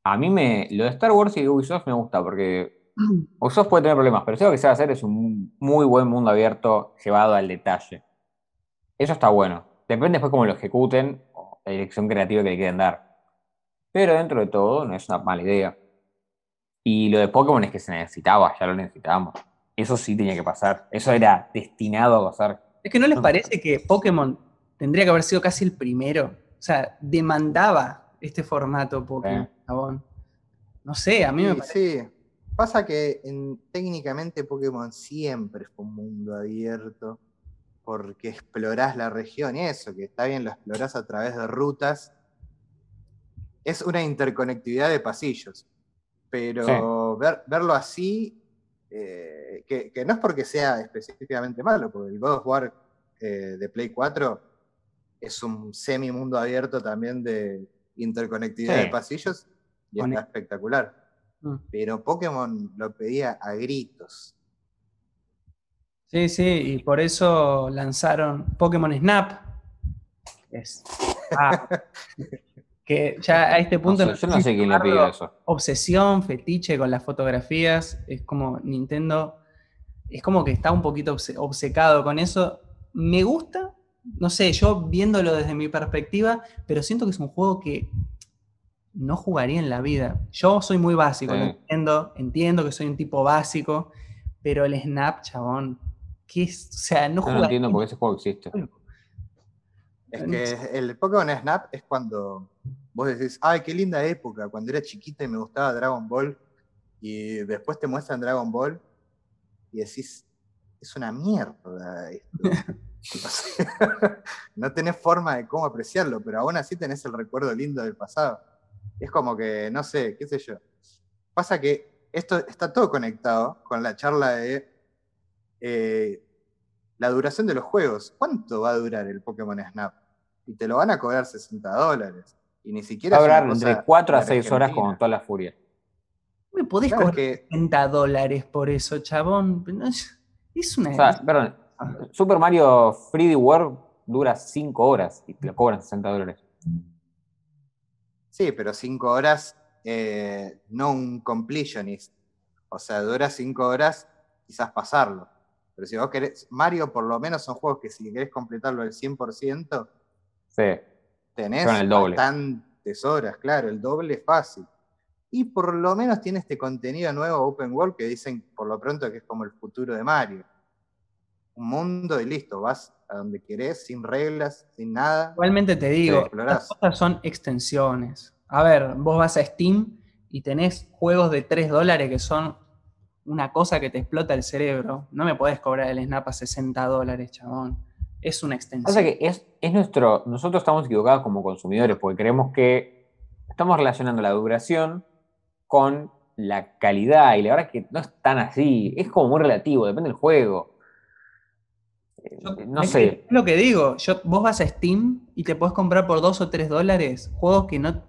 A mí me. Lo de Star Wars y Ubisoft me gusta porque. Ubisoft puede tener problemas, pero si lo que se va a hacer es un muy buen mundo abierto llevado al detalle. Eso está bueno. Depende después cómo lo ejecuten o la dirección creativa que le quieren dar. Pero dentro de todo, no es una mala idea. Y lo de Pokémon es que se necesitaba, ya lo necesitábamos. Eso sí tenía que pasar. Eso era destinado a pasar. Es que no les parece que Pokémon tendría que haber sido casi el primero. O sea, demandaba este formato Pokémon. No sé, a mí me parece. Sí, pasa que técnicamente Pokémon siempre fue un mundo abierto porque explorás la región y eso, que está bien, lo explorás a través de rutas. Es una interconectividad de pasillos, pero verlo así eh, que, no es porque sea específicamente malo, porque el God of War eh, de Play 4 es un semi mundo abierto también de interconectividad de pasillos y está espectacular. Mm. Pero Pokémon lo pedía a gritos. Sí, sí, y por eso lanzaron Pokémon Snap. Ah, que ya a este punto... yo no sé quién le pidió eso. Obsesión, fetiche con las fotografías, es como Nintendo, es como que está un poquito obcecado con eso. Me gusta, no sé, yo viéndolo desde mi perspectiva, pero siento que es un juego que no jugaría en la vida. Yo soy muy básico, entiendo, entiendo que soy un tipo básico, pero el Snap, chabón, ¿qué es? O sea, no, no entiendo por qué ese juego existe. Es que el Pokémon Snap es cuando vos decís, ay, qué linda época, cuando era chiquita y me gustaba Dragon Ball, y después te muestran Dragon Ball y decís, es una mierda esto. no tenés forma de cómo apreciarlo, pero aún así tenés el recuerdo lindo del pasado. Es como que, no sé, qué sé yo. Pasa que esto está todo conectado con la charla de eh, la duración de los juegos. ¿Cuánto va a durar el Pokémon Snap? Y te lo van a cobrar 60 dólares. Y ni siquiera. Va a durar entre 4 a 6 horas con toda la furia. ¿Me podés cobrar 60 dólares por eso, chabón? Es una. O sea, perdón. Super Mario 3D World dura 5 horas y te lo cobran 60 dólares. Sí, pero 5 horas, eh, no un completionist. O sea, dura 5 horas quizás pasarlo. Pero si vos querés, Mario por lo menos son juegos que si querés completarlo al 100%, sí. tenés el doble. bastantes horas, claro, el doble es fácil. Y por lo menos tiene este contenido nuevo Open World que dicen por lo pronto que es como el futuro de Mario. Un mundo y listo, vas a donde querés, sin reglas, sin nada. Igualmente te digo, las cosas son extensiones. A ver, vos vas a Steam y tenés juegos de 3 dólares que son una cosa que te explota el cerebro. No me podés cobrar el Snap a 60 dólares, chabón. Es una extensión. O sea que es, es nuestro. Nosotros estamos equivocados como consumidores porque creemos que estamos relacionando la duración con la calidad y la verdad es que no es tan así. Es como muy relativo, depende del juego. no sé. Es lo que digo. Yo, vos vas a Steam y te podés comprar por 2 o 3 dólares juegos que no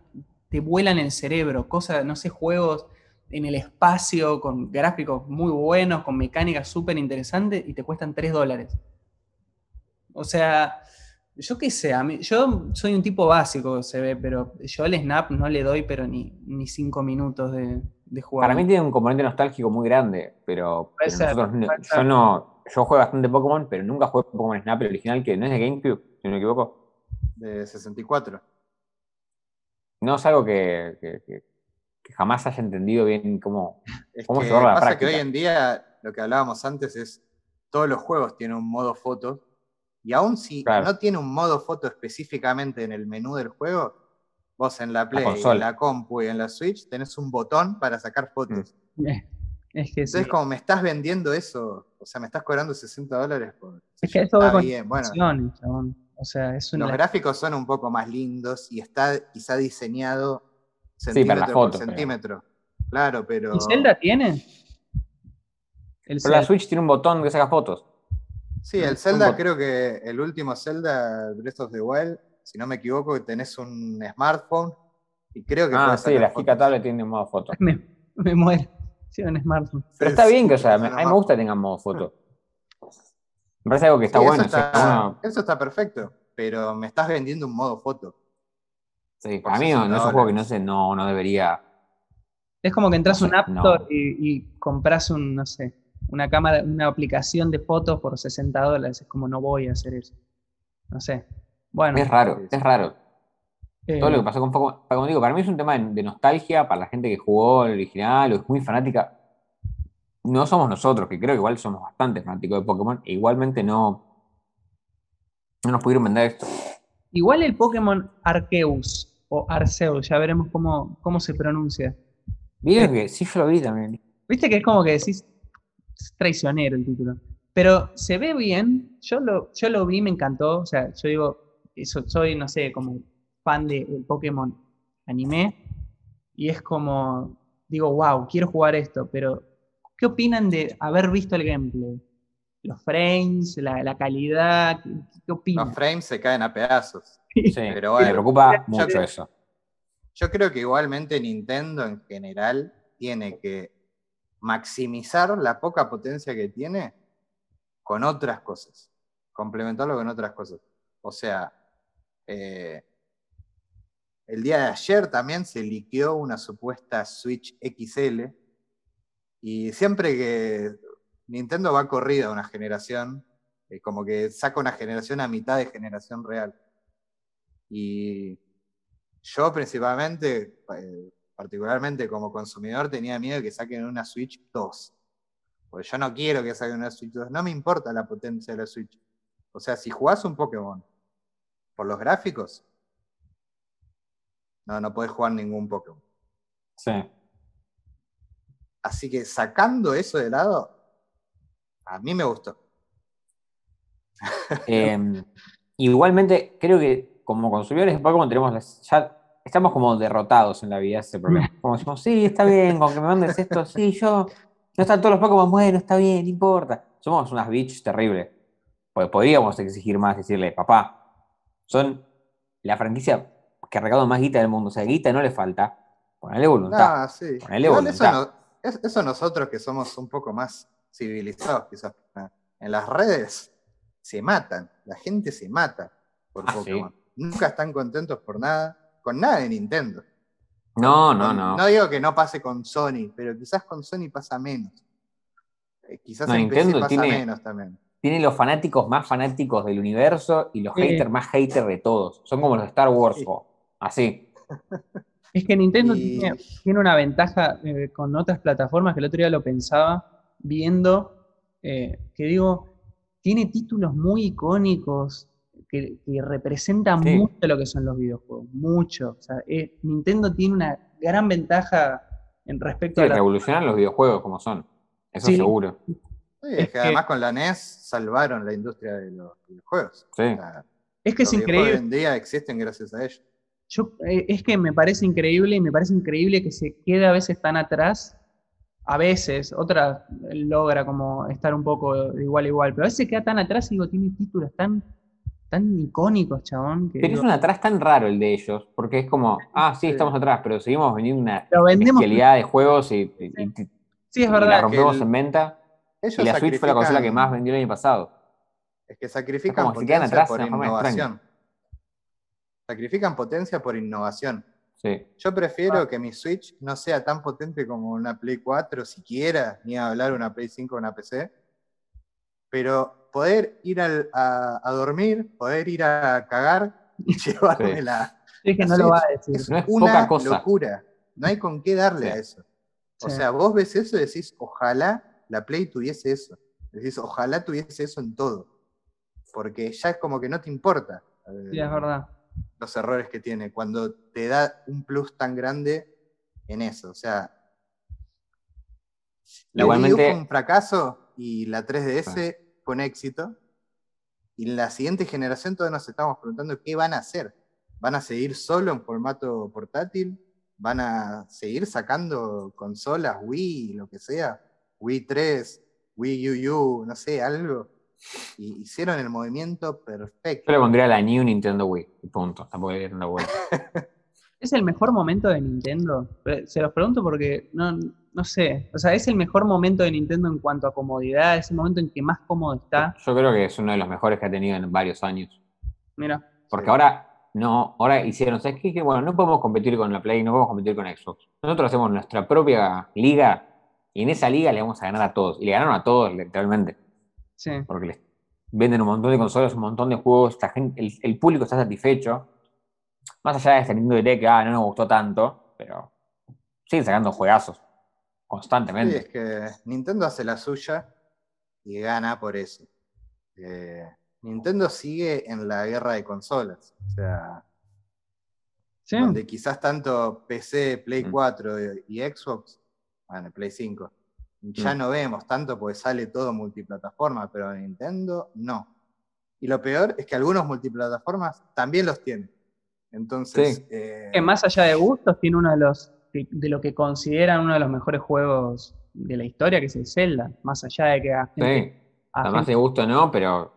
te vuelan el cerebro. Cosas, no sé, juegos en el espacio, con gráficos muy buenos, con mecánicas súper interesantes y te cuestan 3 dólares. O sea, yo qué sé, a mí, yo soy un tipo básico, se ve, pero yo al Snap no le doy pero ni, ni cinco minutos de, jugar. Para mí tiene un componente nostálgico muy grande, pero, yo no, yo juego bastante Pokémon, pero nunca jugué Pokémon Snap, el original que no es de GameCube, si no me equivoco. De 64. No es algo que que jamás haya entendido bien cómo, cómo que la pasa que hoy en día, lo que hablábamos antes es, todos los juegos tienen un modo foto, y aún si no tiene un modo foto específicamente en el menú del juego, vos en la Play, en la compu y en la Switch tenés un botón para sacar fotos. Mm. Es que Entonces, como me estás vendiendo eso, o sea, me estás cobrando 60 dólares por. Es que eso está bien. Bueno, o sea, es Los gráficos son un poco más lindos y está quizá diseñado centímetro sí, por centímetro. Claro, pero. ¿Y Zelda tiene? pero la Switch tiene un botón que saca fotos. Sí, el Zelda, creo que el último Zelda, Breath of the Wild, si no me equivoco, tenés un smartphone y creo que. Ah, sí, la Giga Tablet tiene modo foto. Me, me muero. Sí, un smartphone. Pero está bien que, o sea, a mí me gusta que tengan modo foto. Me parece algo que está bueno. Eso está, perfecto, pero me estás vendiendo un modo foto. Sí, para mí no, es un juego que no sé, no, no debería. Es como que entras un App Store y, y, compras un, no sé, una cámara, una aplicación de fotos por 60 dólares. Es como no voy a hacer eso. No sé. Bueno. Es raro, es raro. Todo lo que eh, pasó con Pokémon, como digo, para mí es un tema de, nostalgia para la gente que jugó el original o es muy fanática. No somos nosotros, que creo que igual somos bastante fanáticos de Pokémon, e igualmente no, no nos pudieron vender esto. Igual el Pokémon Arceus o Arceus, ya veremos cómo, cómo se pronuncia. Viste que sí, yo lo vi también. Viste que es como que decís, es traicionero el título. Pero se ve bien, yo lo, yo lo vi, me encantó. O sea, yo digo, soy, no sé, como fan del Pokémon anime y es como, digo, wow, quiero jugar esto, pero ¿qué opinan de haber visto el gameplay? Los frames, la, calidad, ¿qué, opinan? Los frames se caen a pedazos. Sí, pero me preocupa mucho eso. Yo creo que igualmente Nintendo en general tiene que maximizar la poca potencia que tiene con otras cosas, complementarlo con otras cosas. O sea, eh, el día de ayer también se liqueó una supuesta Switch XL. Y siempre que Nintendo va corrida una generación, eh, como que saca una generación a mitad de generación real. Y yo principalmente, eh, particularmente como consumidor, tenía miedo de que saquen una Switch 2. Porque yo no quiero que saquen una Switch 2. No me importa la potencia de la Switch. O sea, si jugás un Pokémon por los gráficos, no, no podés jugar ningún Pokémon. Sí. Así que sacando eso de lado, a mí me gustó. Em, igualmente, creo que como consumidores de Pokémon tenemos ya estamos como derrotados en la vida ese problema. Como decimos, sí, está bien, con que me mandes esto, sí, yo, no están todos los Pokémon, bueno, está bien, no importa. Somos unas bitches terribles. Pues podríamos exigir más, decirle, papá, son la franquicia que recauda más guita del mundo. O sea, guita no le falta. Ponele voluntad. Ah, sí. voluntad. Eso, nosotros que somos un poco más civilizados, quizás. En las redes se matan. La gente se mata por ah, Pokémon. Nunca están contentos por nada. Con nada de Nintendo. No, no, no. No digo que no pase con Sony, pero quizás con Sony pasa menos. Eh, quizás en Nintendo pasa menos también tiene los fanáticos más fanáticos del universo y los haters más haters de todos. Son como los Star Wars. Así. Es que Nintendo tiene, una ventaja eh, con otras plataformas que el otro día lo pensaba viendo, eh, que digo, tiene títulos muy icónicos que, representan mucho lo que son los videojuegos, mucho. Eh, Nintendo tiene una gran ventaja en respecto a... revolucionar los videojuegos como son, eso seguro. es, que, además con la NES salvaron la industria de los videojuegos. es que es increíble. Hoy en día existen gracias a ellos. Yo, eh, es que me parece increíble y me parece increíble que se quede a veces tan atrás. A veces, otras logra como estar un poco igual igual, pero a veces queda tan atrás y digo, tiene títulos tan, tan icónicos, chabón. pero es un atrás tan raro el de ellos, porque es como, ah, sí, estamos atrás, pero seguimos vendiendo una bestialidad de juegos y, sí. es verdad. la rompemos en venta. y la Switch fue la consola que más vendió el año pasado. Es que sacrifican es quedan atrás por innovación. Sacrifican potencia por innovación. Yo prefiero que mi Switch no sea tan potente como una Play 4 siquiera, ni hablar una Play 5 o una PC, pero poder ir a, dormir, poder ir a cagar y llevarme la. Es que no lo va a decir. Es, una locura. No hay con qué darle a eso. O sea, vos ves eso y decís, ojalá la Play tuviese eso. Decís, ojalá tuviese eso en todo. Porque ya es como que no te importa. Sí, es verdad los errores que tiene cuando te da un plus tan grande en eso. O sea, la Wii U fue un fracaso y la 3DS fue un éxito. Y en la siguiente generación todos nos estamos preguntando qué van a hacer. ¿Van a seguir solo en formato portátil? ¿Van a seguir sacando consolas Wii, lo que sea? Wii 3, Wii U, no sé, algo y hicieron el movimiento perfecto. Yo le pondría la New Nintendo Wii, punto. Tampoco dando vuelta. ¿Es el mejor momento de Nintendo? Eh, se los pregunto porque no, no sé. O sea, ¿es el mejor momento de Nintendo en cuanto a comodidad? ¿Es el momento en que más cómodo está? Yo creo que es uno de los mejores que ha tenido en varios años. Mira. Porque ahora, no, ahora hicieron, ¿sabes qué? Que bueno, no podemos competir con la Play, no podemos competir con Xbox. Nosotros hacemos nuestra propia liga y en esa liga le vamos a ganar a todos. Y le ganaron a todos, literalmente. Sí. Porque les venden un montón de consolas, un montón de juegos, el, público está satisfecho. Más allá de este Nintendo Direct que ah, no nos gustó tanto, pero siguen sacando juegazos constantemente. Sí, es que Nintendo hace la suya y gana por eso. Eh, Nintendo sigue en la guerra de consolas. O sea, donde quizás tanto PC, Play 4 mm. y Xbox, bueno, Play 5, ya mm. no vemos tanto porque sale todo multiplataforma, pero Nintendo no. Y lo peor es que algunos multiplataformas también los tienen. Entonces. Eh, más allá de gustos, tiene uno de los. De, lo que consideran uno de los mejores juegos de la historia, que es el Zelda. Más allá de que a gente. Sí. Además de gusto no, pero.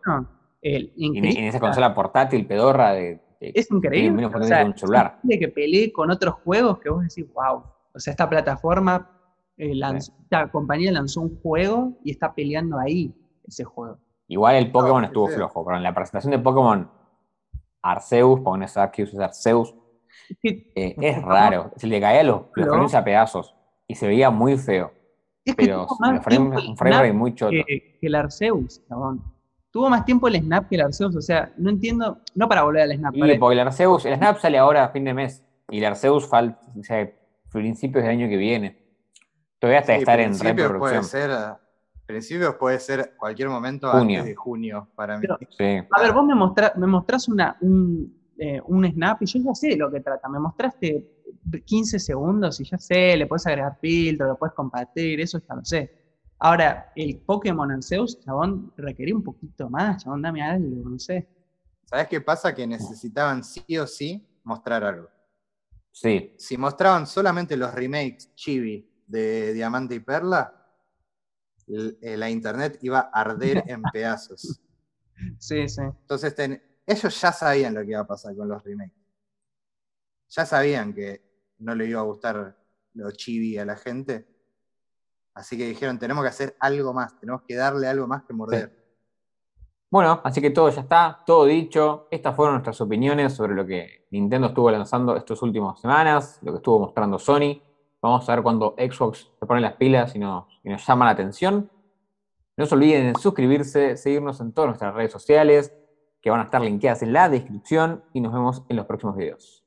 en, esa consola portátil pedorra de. es increíble. O sea, un celular. De que peleé con otros juegos que vos decís, wow. O sea, esta plataforma eh, la compañía lanzó un juego y está peleando ahí ese juego. Igual el Pokémon estuvo flojo, pero en la presentación de Pokémon Arceus, pones Arceus, Arceus, eh, es raro. Se le caía los, los a pedazos y se veía muy feo. pero un frame muy choto. Que, el Arceus, Tuvo más tiempo el Snap que el Arceus, o sea, no entiendo, no para volver al Snap. Y porque el Arceus, el Snap sale ahora a fin de mes y el Arceus falta, o sea, principios del año que viene. Todavía hasta estar en reproducción. Puede ser, principios puede ser cualquier momento antes de junio para mí. A ver, vos me, mostrás, me mostrás una, eh, un, snap y yo ya sé de lo que trata. Me mostraste 15 segundos y ya sé, le puedes agregar filtro, lo puedes compartir, eso ya lo sé. Ahora, el Pokémon Arceus, chabón, requería un poquito más, chabón, dame algo, no sé. ¿Sabes qué pasa? Que necesitaban sí o sí mostrar algo. Sí. Si mostraban solamente los remakes chibi de Diamante y Perla, eh, la internet iba a arder en pedazos. Sí, sí. Entonces, ellos ya sabían lo que iba a pasar con los remakes. Ya sabían que no le iba a gustar lo chibi a la gente. Así que dijeron, tenemos que hacer algo más, tenemos que darle algo más que morder. Bueno, así que todo ya está, todo dicho. Estas fueron nuestras opiniones sobre lo que Nintendo estuvo lanzando estas últimas semanas, lo que estuvo mostrando Sony. Vamos a ver cuando Xbox se pone las pilas y nos, y nos llama la atención. No se olviden de suscribirse, seguirnos en todas nuestras redes sociales, que van a estar linkeadas en la descripción, y nos vemos en los próximos videos.